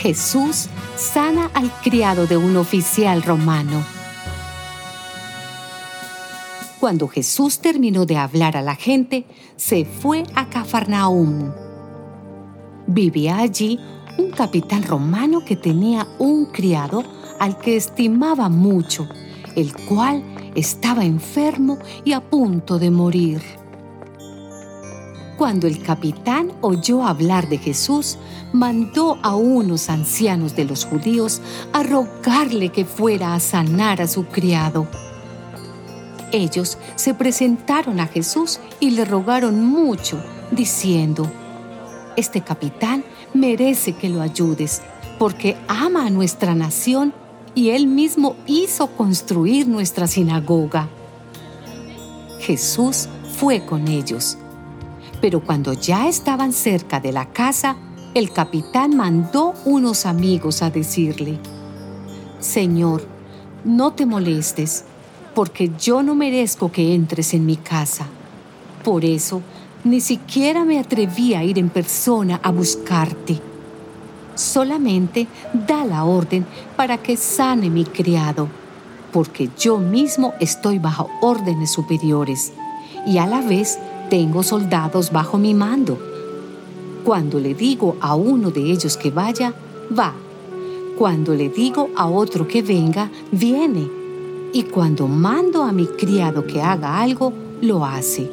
Jesús sana al criado de un oficial romano. Cuando Jesús terminó de hablar a la gente, se fue a Cafarnaúm. Vivía allí un capitán romano que tenía un criado al que estimaba mucho, el cual estaba enfermo y a punto de morir. Cuando el capitán oyó hablar de Jesús, mandó a unos ancianos de los judíos a rogarle que fuera a sanar a su criado. Ellos se presentaron a Jesús y le rogaron mucho, diciendo, Este capitán merece que lo ayudes, porque ama a nuestra nación y él mismo hizo construir nuestra sinagoga. Jesús fue con ellos. Pero cuando ya estaban cerca de la casa, el capitán mandó unos amigos a decirle, Señor, no te molestes, porque yo no merezco que entres en mi casa. Por eso, ni siquiera me atreví a ir en persona a buscarte. Solamente da la orden para que sane mi criado, porque yo mismo estoy bajo órdenes superiores y a la vez tengo soldados bajo mi mando. Cuando le digo a uno de ellos que vaya, va. Cuando le digo a otro que venga, viene. Y cuando mando a mi criado que haga algo, lo hace.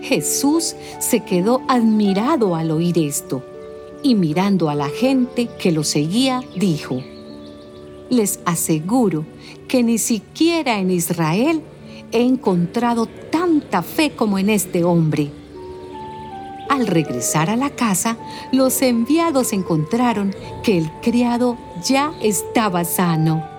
Jesús se quedó admirado al oír esto y mirando a la gente que lo seguía, dijo, Les aseguro que ni siquiera en Israel he encontrado tanta fe como en este hombre. Al regresar a la casa, los enviados encontraron que el criado ya estaba sano.